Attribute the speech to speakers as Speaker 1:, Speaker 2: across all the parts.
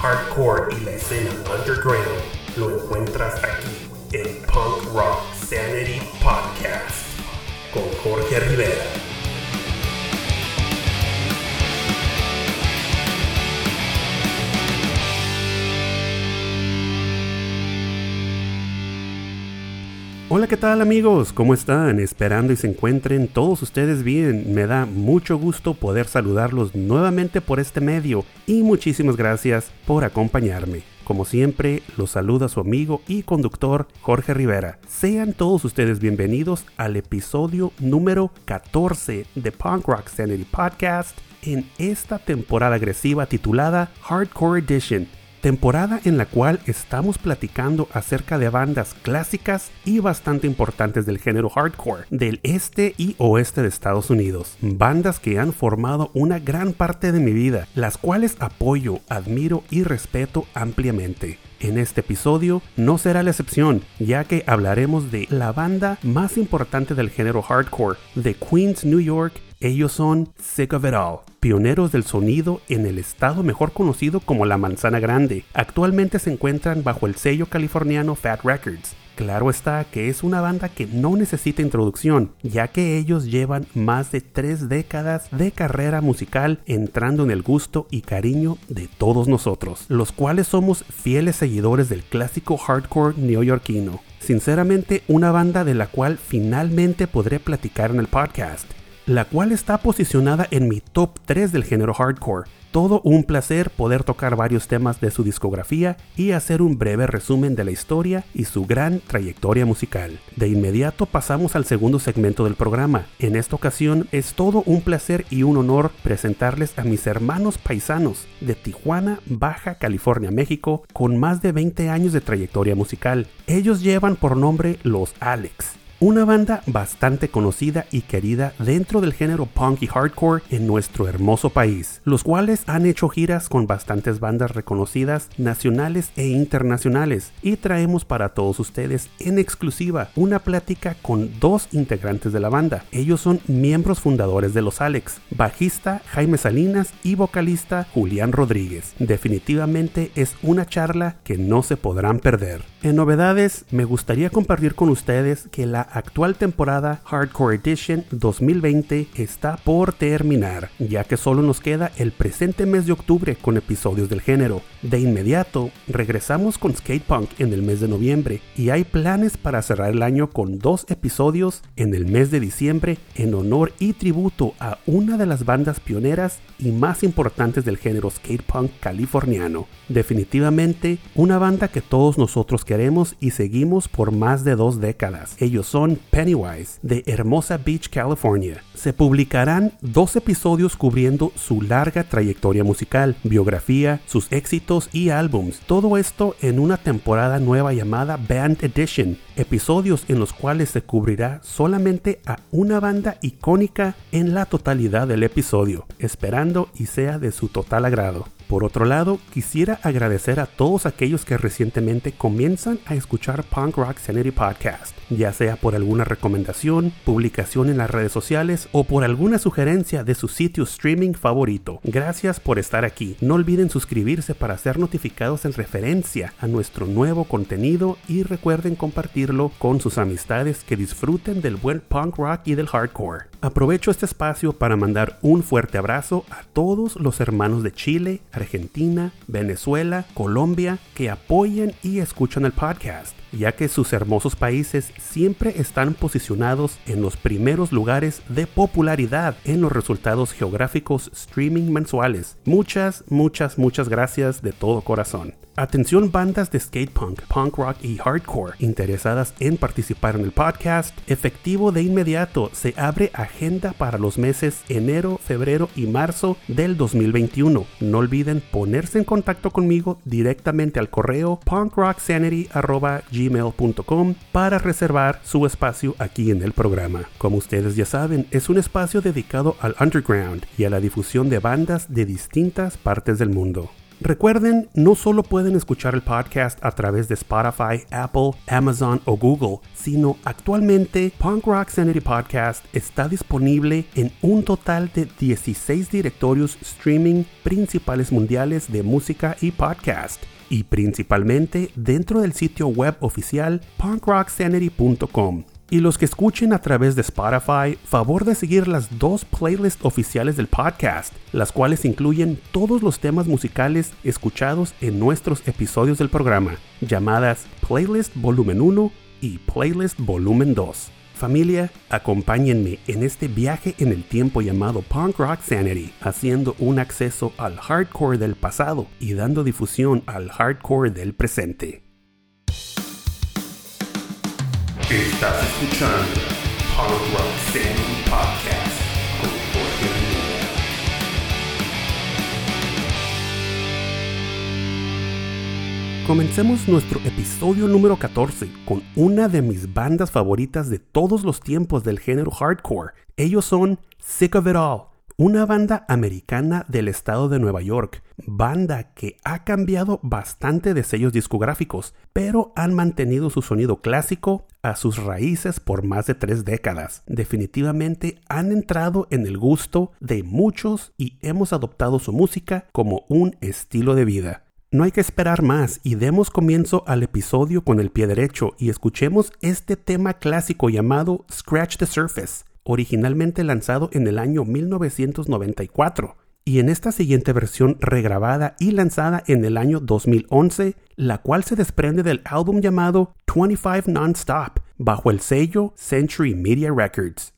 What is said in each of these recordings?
Speaker 1: hardcore y la escena underground lo encuentras aquí en Punk Rock Sanity Podcast con Jorge Rivera.
Speaker 2: Hola, ¿qué tal amigos? ¿Cómo están? Esperando y se encuentren todos ustedes bien. Me da mucho gusto poder saludarlos nuevamente por este medio y muchísimas gracias por acompañarme. Como siempre, los saluda su amigo y conductor Jorge Rivera. Sean todos ustedes bienvenidos al episodio número 14 de Punk Rock Sanity Podcast en esta temporada agresiva titulada Hardcore Edition temporada en la cual estamos platicando acerca de bandas clásicas y bastante importantes del género hardcore del este y oeste de Estados Unidos. Bandas que han formado una gran parte de mi vida, las cuales apoyo, admiro y respeto ampliamente. En este episodio no será la excepción, ya que hablaremos de la banda más importante del género hardcore, de Queens, New York. Ellos son Sick of It All, pioneros del sonido en el estado mejor conocido como la Manzana Grande. Actualmente se encuentran bajo el sello californiano Fat Records. Claro está que es una banda que no necesita introducción, ya que ellos llevan más de tres décadas de carrera musical entrando en el gusto y cariño de todos nosotros, los cuales somos fieles seguidores del clásico hardcore neoyorquino. Sinceramente, una banda de la cual finalmente podré platicar en el podcast, la cual está posicionada en mi top 3 del género hardcore todo un placer poder tocar varios temas de su discografía y hacer un breve resumen de la historia y su gran trayectoria musical. De inmediato pasamos al segundo segmento del programa. En esta ocasión es todo un placer y un honor presentarles a mis hermanos paisanos de Tijuana, Baja California, México, con más de 20 años de trayectoria musical. Ellos llevan por nombre Los Alex una banda bastante conocida y querida dentro del género punk y hardcore en nuestro hermoso país, los cuales han hecho giras con bastantes bandas reconocidas nacionales e internacionales y traemos para todos ustedes en exclusiva una plática con dos integrantes de la banda. Ellos son miembros fundadores de Los Alex, bajista Jaime Salinas y vocalista Julián Rodríguez. Definitivamente es una charla que no se podrán perder. En novedades, me gustaría compartir con ustedes que la actual temporada Hardcore Edition 2020 está por terminar, ya que solo nos queda el presente mes de octubre con episodios del género. De inmediato, regresamos con Skate Punk en el mes de noviembre y hay planes para cerrar el año con dos episodios en el mes de diciembre en honor y tributo a una de las bandas pioneras y más importantes del género skate punk californiano. Definitivamente una banda que todos nosotros queremos y seguimos por más de dos décadas. Ellos son Pennywise de Hermosa Beach, California. Se publicarán dos episodios cubriendo su larga trayectoria musical, biografía, sus éxitos y álbums. Todo esto en una temporada nueva llamada Band Edition, episodios en los cuales se cubrirá solamente a una banda icónica en la totalidad del episodio, esperando y sea de su total agrado. Por otro lado, quisiera agradecer a todos aquellos que recientemente comienzan a escuchar Punk Rock Sanity Podcast, ya sea por alguna recomendación, publicación en las redes sociales o por alguna sugerencia de su sitio streaming favorito. Gracias por estar aquí. No olviden suscribirse para ser notificados en referencia a nuestro nuevo contenido y recuerden compartirlo con sus amistades que disfruten del buen punk rock y del hardcore. Aprovecho este espacio para mandar un fuerte abrazo a todos los hermanos de Chile, Argentina, Venezuela, Colombia que apoyan y escuchan el podcast, ya que sus hermosos países siempre están posicionados en los primeros lugares de popularidad en los resultados geográficos streaming mensuales. Muchas, muchas, muchas gracias de todo corazón. Atención bandas de skate punk, punk rock y hardcore interesadas en participar en el podcast. Efectivo de inmediato se abre agenda para los meses enero, febrero y marzo del 2021. No olviden ponerse en contacto conmigo directamente al correo punkrocksanity.gmail.com para reservar su espacio aquí en el programa. Como ustedes ya saben, es un espacio dedicado al underground y a la difusión de bandas de distintas partes del mundo. Recuerden, no solo pueden escuchar el podcast a través de Spotify, Apple, Amazon o Google, sino actualmente Punk Rock Sanity Podcast está disponible en un total de 16 directorios streaming principales mundiales de música y podcast, y principalmente dentro del sitio web oficial punkrocksanity.com. Y los que escuchen a través de Spotify, favor de seguir las dos playlists oficiales del podcast, las cuales incluyen todos los temas musicales escuchados en nuestros episodios del programa, llamadas Playlist Volumen 1 y Playlist Volumen 2. Familia, acompáñenme en este viaje en el tiempo llamado Punk Rock Sanity, haciendo un acceso al hardcore del pasado y dando difusión al hardcore del presente.
Speaker 1: Estás escuchando Punk Rock Podcast con.
Speaker 2: Comencemos nuestro episodio número 14 con una de mis bandas favoritas de todos los tiempos del género hardcore. Ellos son Sick of It All, una banda americana del estado de Nueva York, banda que ha cambiado bastante de sellos discográficos, pero han mantenido su sonido clásico a sus raíces por más de tres décadas. Definitivamente han entrado en el gusto de muchos y hemos adoptado su música como un estilo de vida. No hay que esperar más y demos comienzo al episodio con el pie derecho y escuchemos este tema clásico llamado Scratch the Surface, originalmente lanzado en el año 1994 y en esta siguiente versión regrabada y lanzada en el año 2011, la cual se desprende del álbum llamado 25 Nonstop bajo el sello Century Media Records.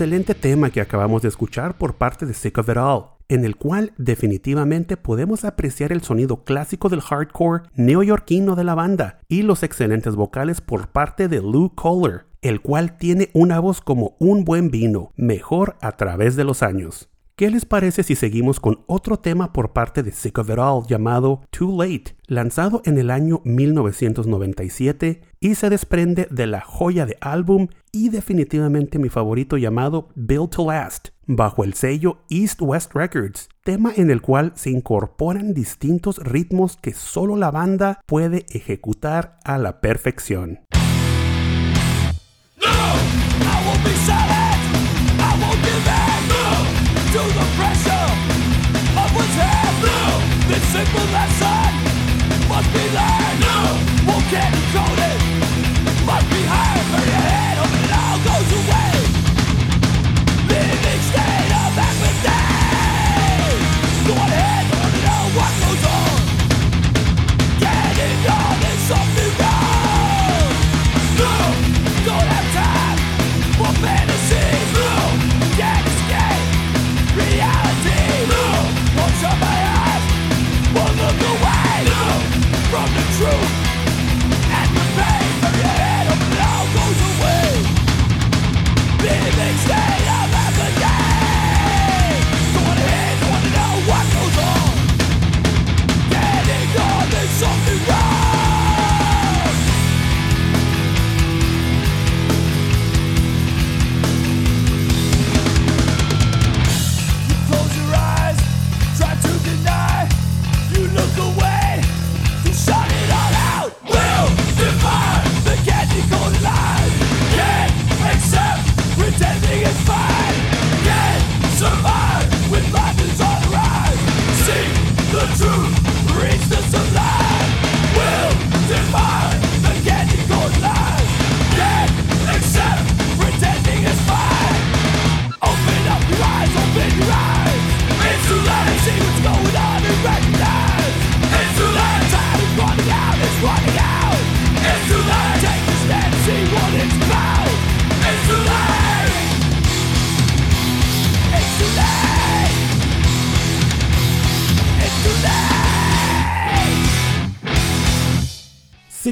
Speaker 2: Excelente tema que acabamos de escuchar por parte de Sick of It All, en el cual definitivamente podemos apreciar el sonido clásico del hardcore neoyorquino de la banda y los excelentes vocales por parte de Lou Kohler, el cual tiene una voz como un buen vino, mejor a través de los años. ¿Qué les parece si seguimos con otro tema por parte de Sick of It All llamado Too Late, lanzado en el año 1997 y se desprende de la joya de álbum y definitivamente mi favorito llamado Built to Last, bajo el sello East West Records, tema en el cual se incorporan distintos ritmos que solo la banda puede ejecutar a la perfección.
Speaker 3: No,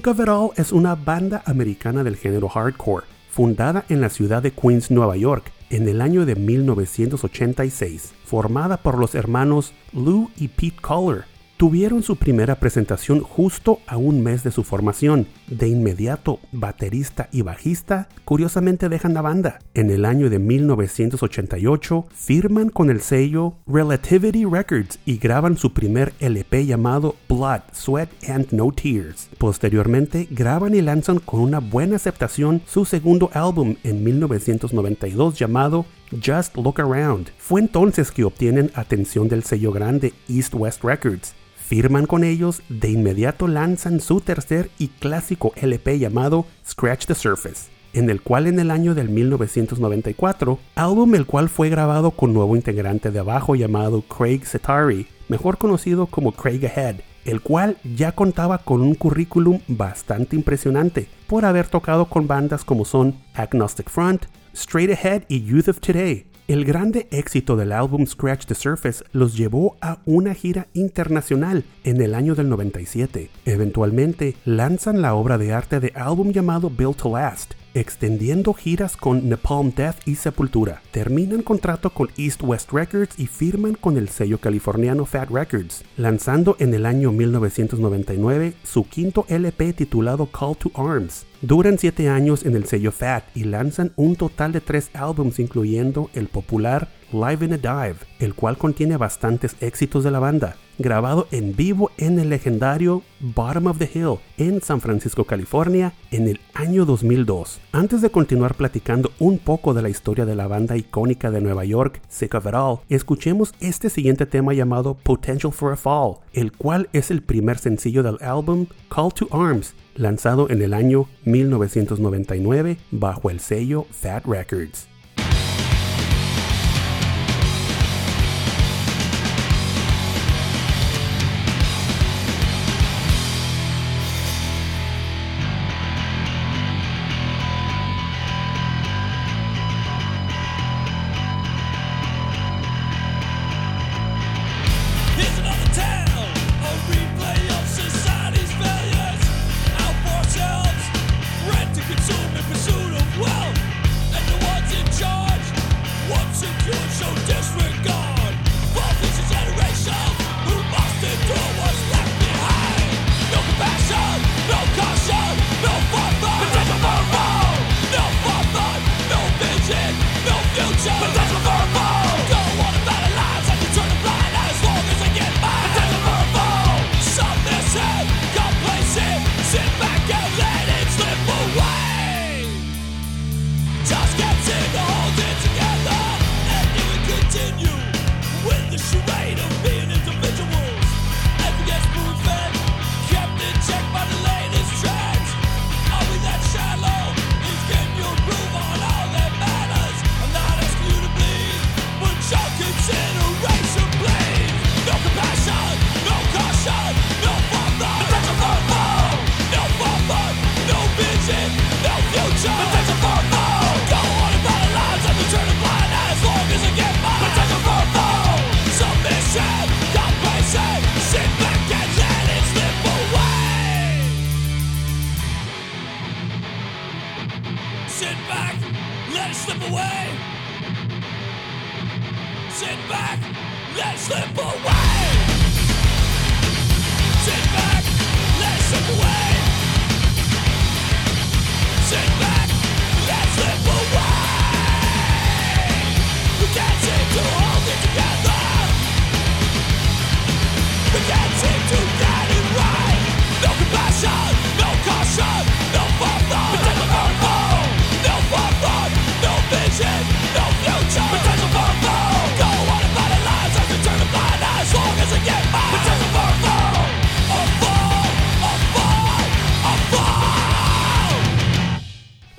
Speaker 2: Sick of It All es una banda americana del género hardcore, fundada en la ciudad de Queens, Nueva York, en el año de 1986, formada por los hermanos Lou y Pete Collar. Tuvieron su primera presentación justo a un mes de su formación. De inmediato, baterista y bajista curiosamente dejan la banda. En el año de 1988 firman con el sello Relativity Records y graban su primer LP llamado Blood, Sweat and No Tears. Posteriormente graban y lanzan con una buena aceptación su segundo álbum en 1992 llamado Just Look Around. Fue entonces que obtienen atención del sello grande East West Records. Firman con ellos, de inmediato lanzan su tercer y clásico LP llamado Scratch the Surface, en el cual en el año del 1994, álbum el cual fue grabado con nuevo integrante de abajo llamado Craig Setari, mejor conocido como Craig Ahead, el cual ya contaba con un currículum bastante impresionante por haber tocado con bandas como son Agnostic Front, Straight Ahead y Youth of Today. El grande éxito del álbum Scratch the Surface los llevó a una gira internacional en el año del 97. Eventualmente lanzan la obra de arte de álbum llamado Built to Last, extendiendo giras con Napalm Death y Sepultura. Terminan contrato con East West Records y firman con el sello californiano Fat Records, lanzando en el año 1999 su quinto LP titulado Call to Arms. Duran siete años en el sello Fat y lanzan un total de tres álbums incluyendo el popular Live in a Dive, el cual contiene bastantes éxitos de la banda, grabado en vivo en el legendario Bottom of the Hill en San Francisco, California, en el año 2002. Antes de continuar platicando un poco de la historia de la banda icónica de Nueva York, Sick of It All, escuchemos este siguiente tema llamado Potential for a Fall, el cual es el primer sencillo del álbum Call to Arms, lanzado en el año 1999 bajo el sello Fat Records.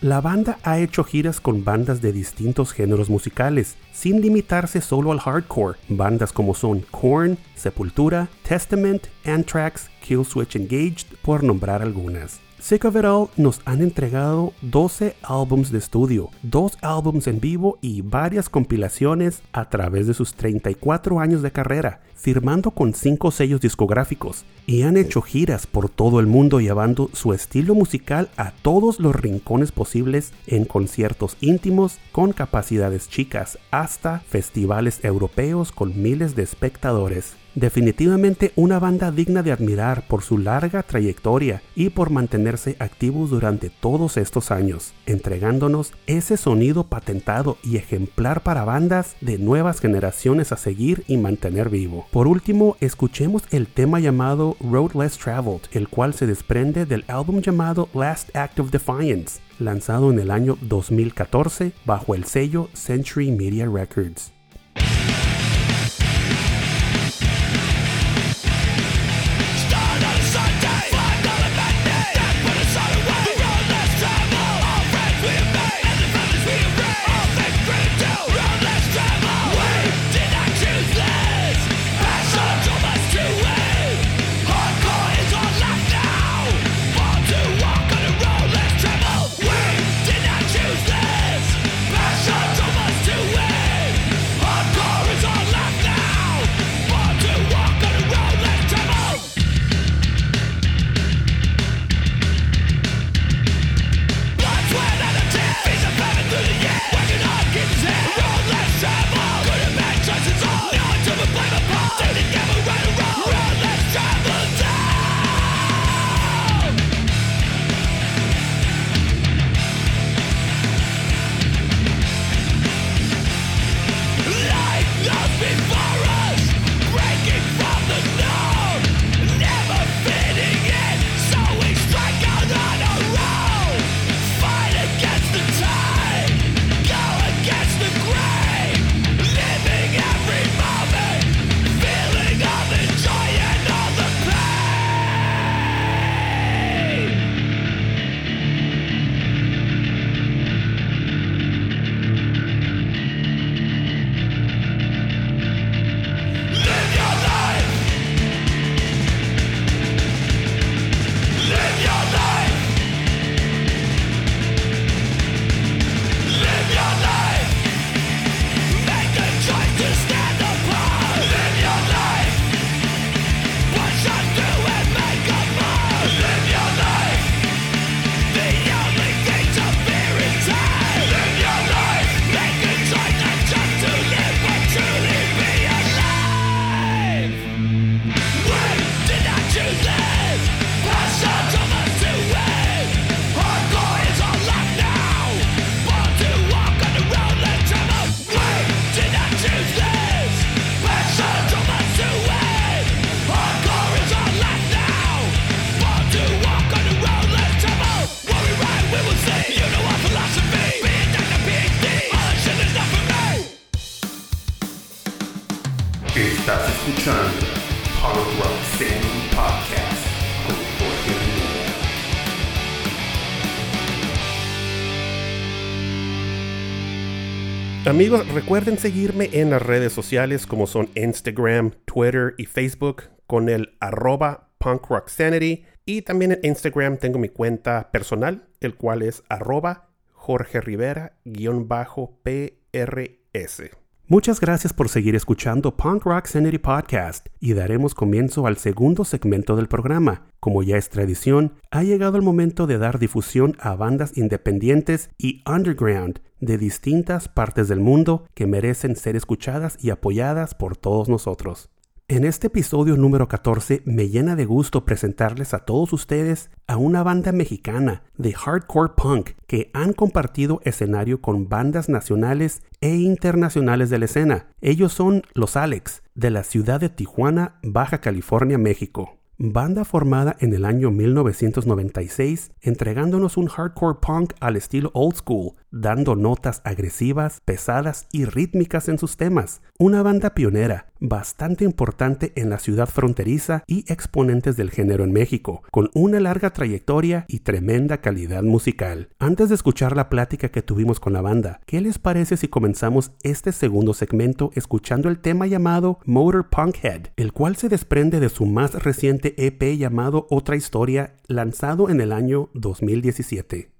Speaker 3: La banda ha hecho giras con bandas de distintos géneros musicales, sin limitarse solo al hardcore. Bandas como son Korn, Sepultura, Testament, Anthrax, Killswitch Engaged, por nombrar algunas. Sick of It All nos han entregado 12 álbums de estudio, 2 álbums en vivo y varias compilaciones a través de sus 34 años de carrera, firmando con 5 sellos discográficos, y han hecho giras por todo el mundo llevando su estilo musical a todos los rincones posibles en conciertos íntimos con capacidades chicas hasta festivales europeos con miles de espectadores. Definitivamente una banda digna de admirar por su larga trayectoria y por mantenerse activos durante todos estos años, entregándonos ese sonido patentado y ejemplar para bandas de nuevas generaciones a seguir y mantener vivo. Por último, escuchemos el tema llamado Road Less Traveled, el cual se desprende del álbum llamado Last Act of Defiance, lanzado en el año 2014 bajo el sello Century Media Records. Amigos, recuerden seguirme en las redes sociales como son Instagram, Twitter y Facebook con el arroba punkrocksanity y también en Instagram tengo mi cuenta personal, el cual es arroba Jorge Rivera-PRS.
Speaker 2: Muchas gracias por seguir escuchando Punk Rock Sanity Podcast y daremos comienzo al segundo segmento del programa. Como ya es tradición, ha llegado el momento de dar difusión a bandas independientes y underground de distintas partes del mundo que merecen ser escuchadas y apoyadas por todos nosotros. En este episodio número 14 me llena de gusto presentarles a todos ustedes a una banda mexicana de hardcore punk que han compartido escenario con bandas nacionales e internacionales de la escena. Ellos son Los Alex, de la ciudad de Tijuana, Baja California, México. Banda formada en el año 1996, entregándonos un hardcore punk al estilo old school, dando notas agresivas, pesadas y rítmicas en sus temas. Una banda pionera, bastante importante en la ciudad fronteriza y exponentes del género en México, con una larga trayectoria y tremenda calidad musical. Antes de escuchar la plática que tuvimos con la banda, ¿qué les parece si comenzamos este segundo segmento escuchando el tema llamado Motor Punkhead, el cual se desprende de su más reciente EP llamado Otra Historia, lanzado en el año 2017?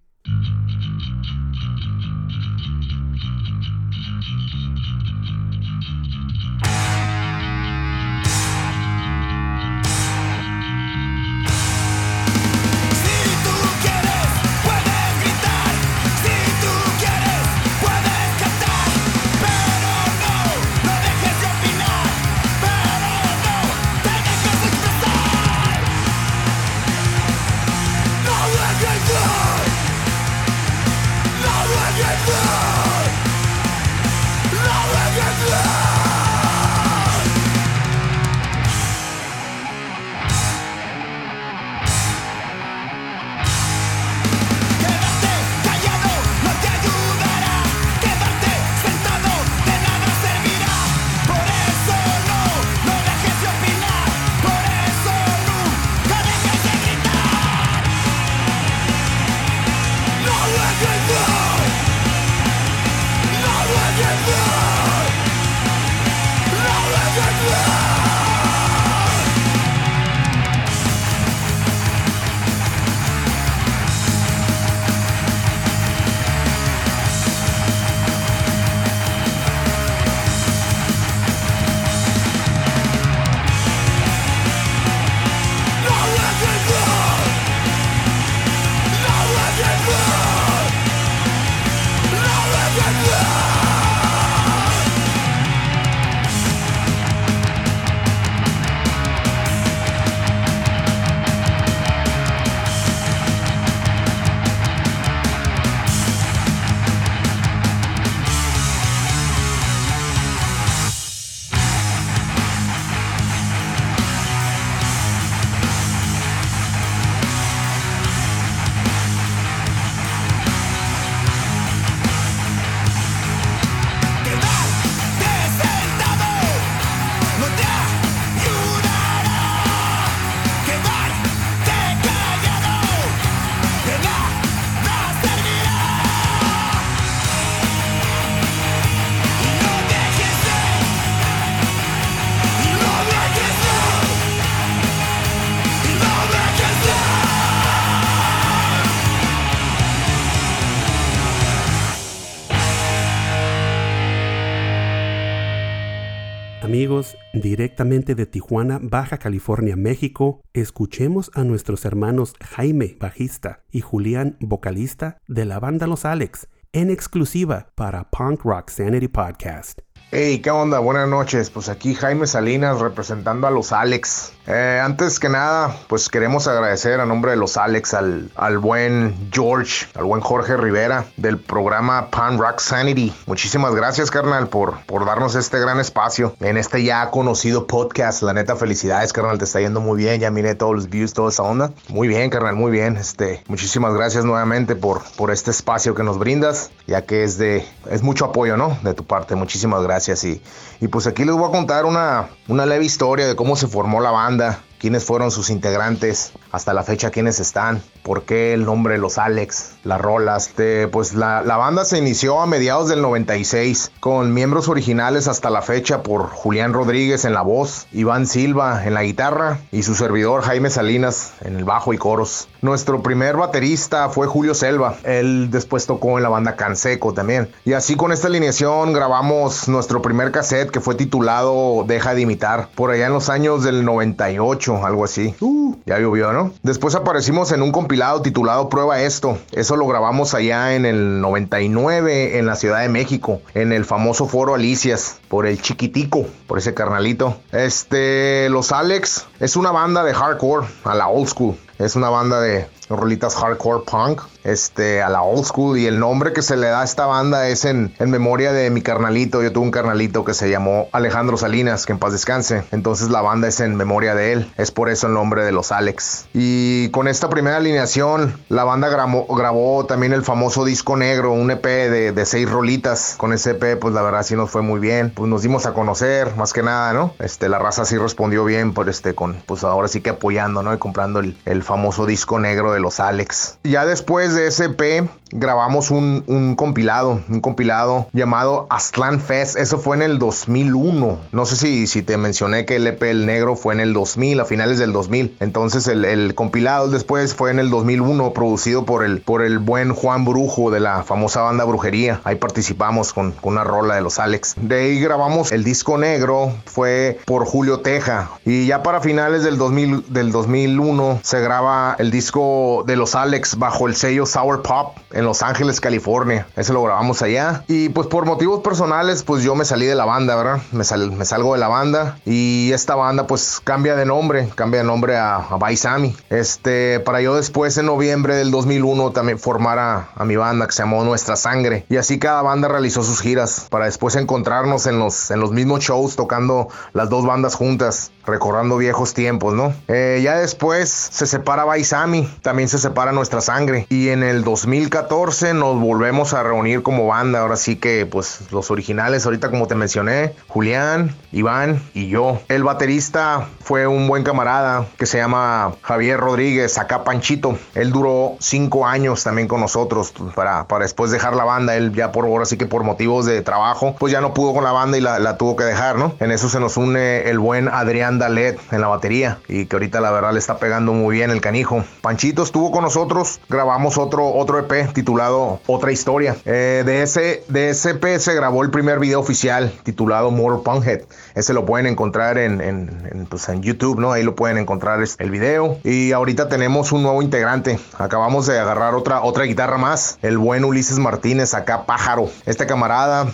Speaker 2: Amigos, directamente de Tijuana, Baja California, México, escuchemos a nuestros hermanos Jaime, bajista, y Julián, vocalista, de la banda Los Alex, en exclusiva para Punk Rock Sanity Podcast.
Speaker 4: Hey, ¿qué onda? Buenas noches. Pues aquí Jaime Salinas representando a los Alex. Eh, antes que nada, pues queremos agradecer a nombre de los Alex al, al buen George, al buen Jorge Rivera del programa Pan Rock Sanity. Muchísimas gracias, carnal, por, por darnos este gran espacio en este ya conocido podcast. La neta, felicidades, carnal, te está yendo muy bien. Ya miré todos los views, toda esa onda. Muy bien, carnal, muy bien. Este, muchísimas gracias nuevamente por, por este espacio que nos brindas, ya que es de, es mucho apoyo, ¿no? De tu parte. Muchísimas gracias. Y, y pues aquí les voy a contar una, una leve historia de cómo se formó la banda, quiénes fueron sus integrantes. Hasta la fecha quiénes están, por qué el nombre los Alex, las rolas. Pues la, la banda se inició a mediados del 96 con miembros originales hasta la fecha por Julián Rodríguez en la voz, Iván Silva en la guitarra y su servidor Jaime Salinas en el bajo y coros. Nuestro primer baterista fue Julio Selva, él después tocó en la banda Canseco también. Y así con esta alineación grabamos nuestro primer cassette que fue titulado Deja de imitar, por allá en los años del 98, algo así. Uh, ya llovió, ¿no? Después aparecimos en un compilado titulado Prueba esto. Eso lo grabamos allá en el 99 en la Ciudad de México, en el famoso foro Alicias, por el chiquitico, por ese carnalito. Este, los Alex es una banda de hardcore a la old school. Es una banda de rolitas hardcore punk, este, a la old school. Y el nombre que se le da a esta banda es en, en, memoria de mi carnalito. Yo tuve un carnalito que se llamó Alejandro Salinas, que en paz descanse. Entonces la banda es en memoria de él. Es por eso el nombre de los Alex. Y con esta primera alineación, la banda grabó, grabó también el famoso disco negro, un EP de, de, seis rolitas. Con ese EP, pues la verdad sí nos fue muy bien. Pues nos dimos a conocer, más que nada, ¿no? Este, la raza sí respondió bien, por este, con, pues ahora sí que apoyando, ¿no? Y comprando el, el famoso disco negro de los Alex. Ya después de ese EP grabamos un, un, compilado, un compilado llamado Aztlán Fest. Eso fue en el 2001. No sé si, si te mencioné que el EP El Negro fue en el 2000, a finales del 2000. Entonces el, el compilado después fue en el 2001, producido por el, por el buen Juan Brujo de la famosa banda Brujería. Ahí participamos con, con una rola de los Alex. De ahí grabamos el disco negro, fue por Julio Teja. Y ya para finales del, 2000, del 2001 se graba el disco de los Alex bajo el sello Sour Pop en Los Ángeles, California. Ese lo grabamos allá. Y pues por motivos personales, pues yo me salí de la banda, ¿verdad? Me, sal, me salgo de la banda. Y esta banda pues cambia de nombre, cambia de nombre a, a Baisami. Este, para yo después en noviembre del 2001 también formar a, a, mi banda que se llamó Nuestra Sangre. Y así cada banda realizó sus giras para después encontrarnos en los, en los mismos shows tocando las dos bandas juntas, recordando viejos tiempos, ¿no? Eh, ya después se separa Baisami, también se separa Nuestra Sangre. Y en el 2014 nos volvemos a reunir como banda. Ahora sí que, pues, los originales, ahorita como te mencioné, Julián, Iván y yo. El baterista fue un buen camarada que se llama Javier Rodríguez, acá Panchito. Él duró cinco años también con nosotros para, para después dejar la banda. Él ya por ahora sí que por motivos de trabajo, pues ya no pudo con la banda y la, la tuvo que dejar, ¿no? En eso se nos une el buen Adrián Dalet en la batería y que ahorita la verdad le está pegando muy bien el canijo. Panchito estuvo con nosotros, grabamos otro, otro EP titulado Otra Historia. Eh, de, ese, de ese EP se grabó el primer video oficial titulado More Punkhead. Ese lo pueden encontrar en, en, en, pues en YouTube, ¿no? Ahí lo pueden encontrar el video. Y ahorita tenemos un nuevo integrante. Acabamos de agarrar otra, otra guitarra más. El buen Ulises Martínez, acá pájaro. Este camarada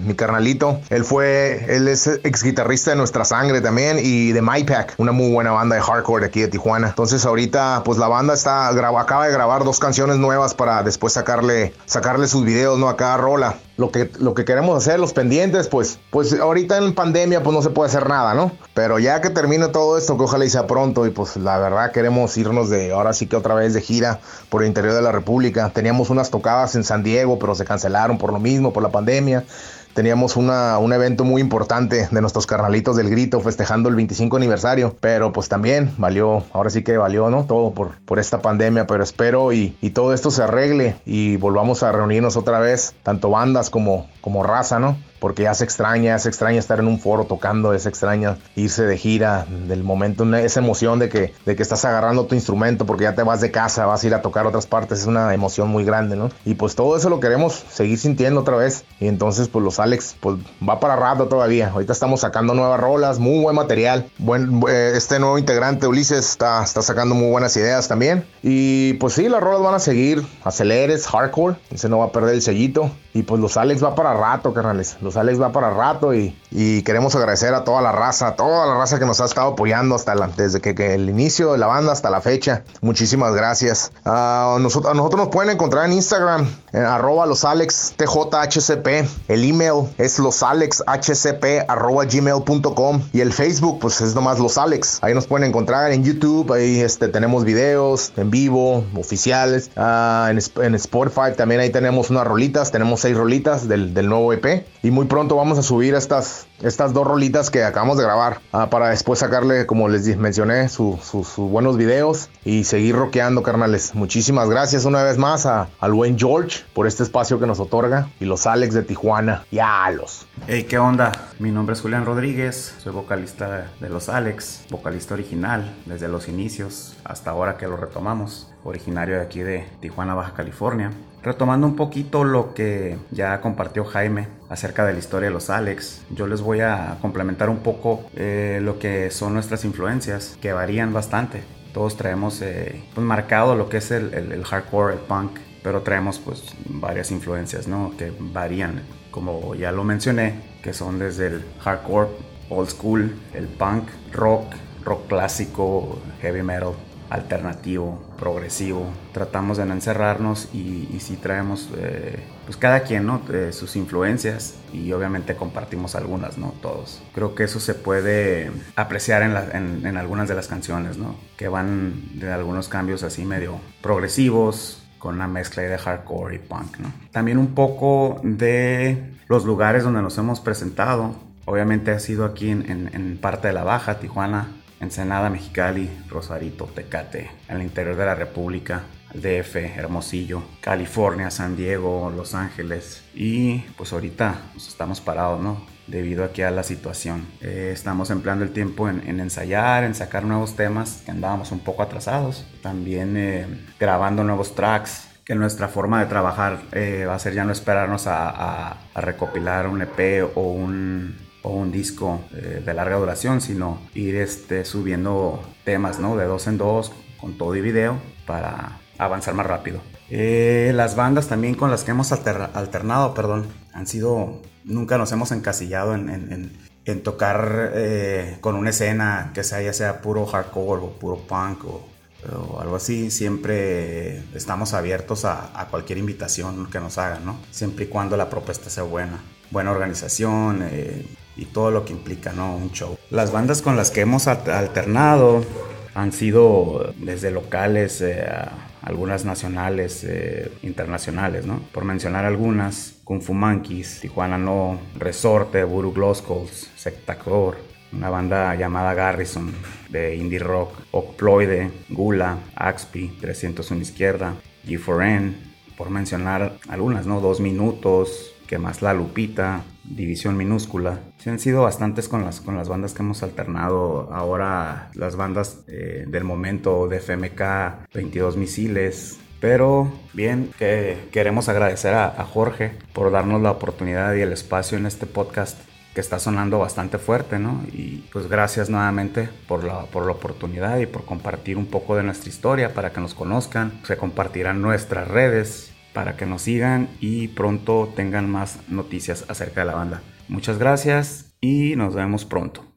Speaker 4: mi carnalito. Él fue, él es ex guitarrista de Nuestra Sangre también y de MyPack, una muy buena banda de hardcore de aquí de Tijuana. Entonces ahorita, pues la banda está, graba, acaba de grabar dos canciones nuevas para después sacarle, sacarle sus videos, ¿no? A cada rola. Lo que, lo que queremos hacer, los pendientes, pues, pues ahorita en pandemia, pues no se puede hacer nada, ¿no? Pero ya que termine todo esto, que ojalá y sea pronto, y pues la verdad queremos irnos de, ahora sí que otra vez de gira por el interior de la República. Teníamos unas tocadas en San Diego, pero se cancelaron por lo mismo, por la pandemia teníamos una, un evento muy importante de nuestros carnalitos del grito festejando el 25 aniversario, pero pues también valió, ahora sí que valió, ¿no? Todo por, por esta pandemia, pero espero y, y todo esto se arregle y volvamos a reunirnos otra vez, tanto bandas como, como raza, ¿no? porque ya se extraña, se extraña estar en un foro tocando, se extraña irse de gira, del momento, esa emoción de que, de que estás agarrando tu instrumento porque ya te vas de casa, vas a ir a tocar otras partes, es una emoción muy grande, ¿no? Y pues todo eso lo queremos seguir sintiendo otra vez. Y entonces pues los Alex pues va para rato todavía. Ahorita estamos sacando nuevas rolas, muy buen material. Buen, este nuevo integrante Ulises está, está sacando muy buenas ideas también. Y pues sí, las rolas van a seguir, aceleres, hardcore, ese no va a perder el sellito. Y pues los Alex va para rato, carnales. Los Alex va para rato y, y, queremos agradecer a toda la raza, toda la raza que nos ha estado apoyando hasta la, desde que, que, el inicio de la banda hasta la fecha. Muchísimas gracias. Uh, nosotros, a nosotros nos pueden encontrar en Instagram, en arroba los Alex TJHCP. El email es losalexhcp.gmail.com y el Facebook pues es nomás Los Alex. Ahí nos pueden encontrar en YouTube, ahí este, tenemos videos en vivo, oficiales. Ah, en, en Spotify también ahí tenemos unas rolitas, tenemos seis rolitas del, del nuevo EP. Y muy pronto vamos a subir estas, estas dos rolitas que acabamos de grabar ah, para después sacarle, como les mencioné, su- su- sus buenos videos y seguir rockeando, carnales. Muchísimas gracias una vez más a, al buen George por este espacio que nos otorga y los Alex de Tijuana. Ya los.
Speaker 5: Hey, ¿qué onda? Mi nombre es Julián Rodríguez, soy vocalista de Los Alex, vocalista original desde los inicios hasta ahora que lo retomamos, originario de aquí de Tijuana, Baja California. Retomando un poquito lo que ya compartió Jaime acerca de la historia de Los Alex, yo les voy a complementar un poco eh, lo que son nuestras influencias, que varían bastante. Todos traemos eh, pues, marcado lo que es el, el- el hardcore, el punk, pero traemos pues varias influencias, ¿no? Que varían, como ya lo mencioné, que son desde el hardcore, old school, el punk, rock, rock clásico, heavy metal, alternativo, progresivo. Tratamos de no encerrarnos y, y sí traemos, eh, pues cada quien, ¿no? Eh, sus influencias y obviamente compartimos algunas, ¿no? Todos. Creo que eso se puede apreciar en, algunas de las canciones, ¿no? Que van de algunos cambios así medio progresivos, con una mezcla de hardcore y punk, ¿no? También un poco de los lugares donde nos hemos presentado. Obviamente ha sido aquí en parte de la Baja, Tijuana, Ensenada, Mexicali, Rosarito, Tecate, el interior de la República, DF, Hermosillo, California, San Diego, Los Ángeles. Y pues ahorita pues, estamos parados, ¿no? Debido aquí a la situación. Eh, estamos empleando el tiempo en, en ensayar, en sacar nuevos temas que andábamos un poco atrasados. También eh, grabando nuevos tracks que nuestra forma de trabajar eh, va a ser ya no esperarnos a, a- a recopilar un EP o un, o un disco eh, de larga duración, sino ir este, subiendo temas ¿no? de dos en dos con todo y video para avanzar más rápido. Eh, las bandas también con las que hemos alter- alternado, perdón, han sido, nunca nos hemos encasillado en, en- en- tocar eh, con una escena que sea ya sea puro hardcore o puro punk o, algo así, siempre estamos abiertos a, a cualquier invitación que nos hagan, ¿no? Siempre y cuando la propuesta sea buena. Buena organización eh, y todo lo que implica, ¿no? Un show. Las bandas con las que hemos al- alternado han sido desde locales eh, a algunas nacionales, eh, internacionales, ¿no? Por mencionar algunas, Kung Fu Monkeys, Tijuana No, Resorte, Buru Gloskulls, Sectacor, una banda llamada Garrison de indie rock, Ocploide, Gula, Axpi, 301 Izquierda, G4N, por mencionar algunas, ¿no? Dos Minutos, que más La Lupita, División Minúscula. Sí han sido bastantes con las, con las bandas que hemos alternado. Ahora las bandas eh, del momento de FMK, 22 Misiles, pero bien, que queremos agradecer a, a Jorge por darnos la oportunidad y el espacio en este podcast que está sonando bastante fuerte, ¿no? Y pues gracias nuevamente por la, por la oportunidad y por compartir un poco de nuestra historia para que nos conozcan. Se compartirán nuestras redes para que nos sigan y pronto tengan más noticias acerca de la banda. Muchas gracias y nos vemos pronto.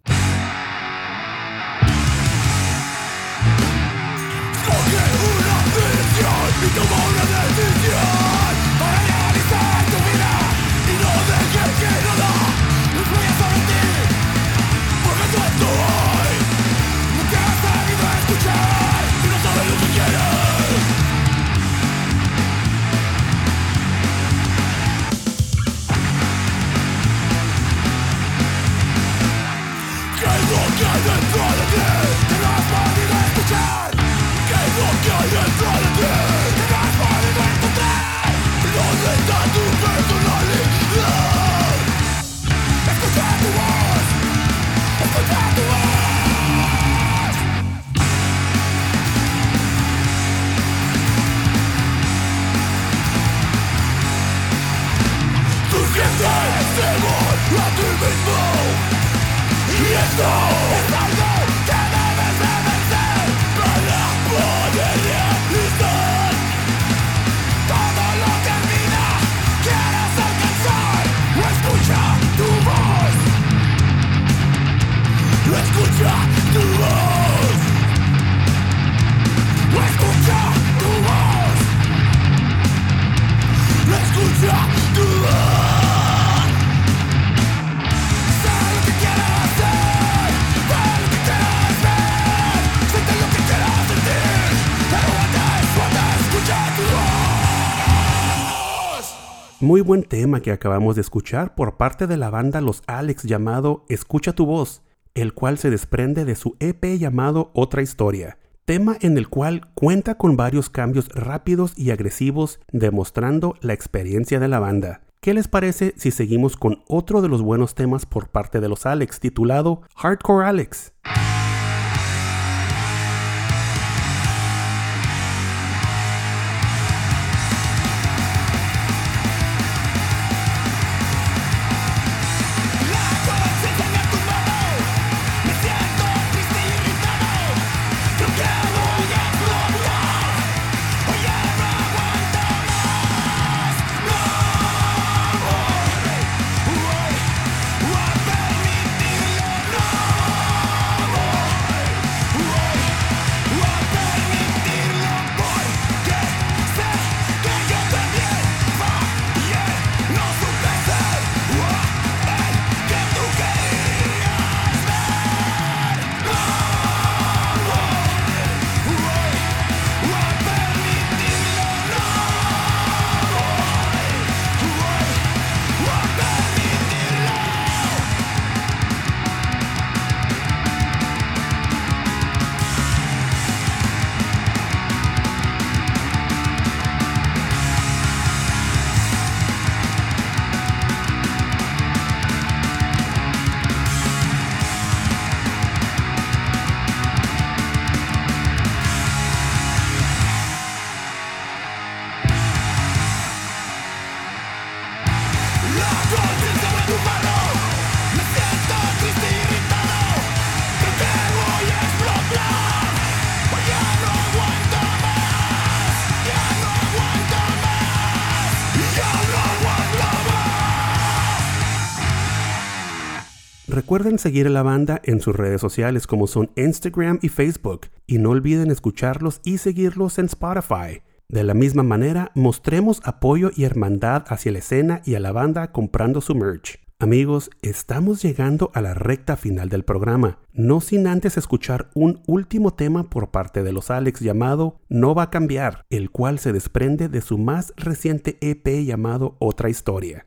Speaker 3: Muy buen tema que acabamos de escuchar por parte de la banda Los Alex llamado Escucha tu voz, el cual se desprende de su EP llamado Otra Historia, tema en el cual cuenta con varios cambios rápidos y agresivos demostrando la experiencia de la banda. ¿Qué les parece si seguimos con otro de los buenos temas por parte de los Alex titulado Hardcore Alex? Recuerden seguir a la banda en sus redes sociales como son Instagram y Facebook y no olviden escucharlos y seguirlos en Spotify. De la misma manera, mostremos apoyo y hermandad hacia la escena y a la banda comprando su merch. Amigos, estamos llegando a la recta final del programa, no sin antes escuchar un último tema por parte de los Alex llamado No va a cambiar, el cual se desprende de su más reciente EP llamado Otra Historia.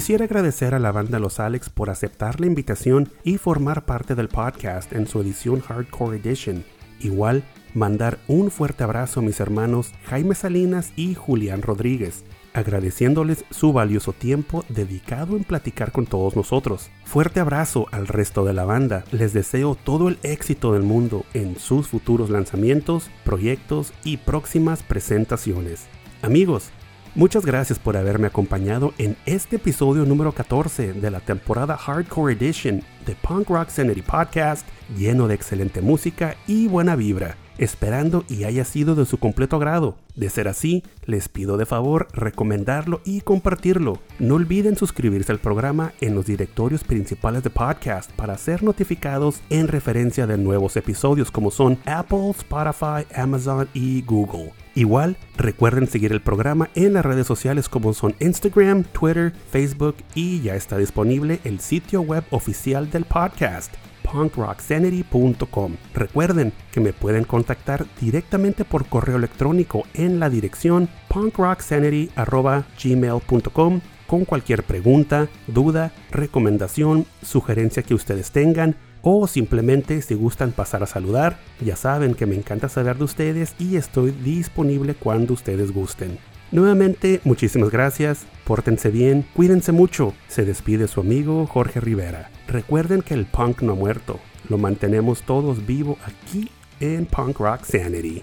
Speaker 3: Quisiera agradecer a la banda Los Alex por aceptar la invitación y formar parte del podcast en su edición Hardcore Edition. Igual, mandar un fuerte abrazo a mis hermanos Jaime Salinas y Julián Rodríguez, agradeciéndoles su valioso tiempo dedicado en platicar con todos nosotros. Fuerte abrazo al resto de la banda, les deseo todo el éxito del mundo en sus futuros lanzamientos, proyectos y próximas presentaciones. Amigos, Muchas gracias por haberme acompañado en este episodio número 14 de la temporada Hardcore Edition de Punk Rock Sanity Podcast, lleno de excelente música y buena vibra.
Speaker 2: Esperando y haya sido de su completo agrado. De ser así, les pido de favor recomendarlo y compartirlo. No olviden suscribirse al programa en los directorios principales de podcast para ser notificados en referencia de nuevos episodios como son Apple, Spotify, Amazon y Google. Igual, recuerden seguir el programa en las redes sociales como son Instagram, Twitter, Facebook y ya está disponible el sitio web oficial del podcast punkrocksanity.com. Recuerden que me pueden contactar directamente por correo electrónico en la dirección punkrocksanity.gmail.com con cualquier pregunta, duda, recomendación, sugerencia que ustedes tengan o simplemente si gustan pasar a saludar, ya saben que me encanta saber de ustedes y estoy disponible cuando ustedes gusten. Nuevamente, muchísimas gracias, pórtense bien, cuídense mucho. Se despide su amigo Jorge Rivera. Recuerden que el punk no ha muerto, lo mantenemos todos vivo aquí en Punk Rock Sanity.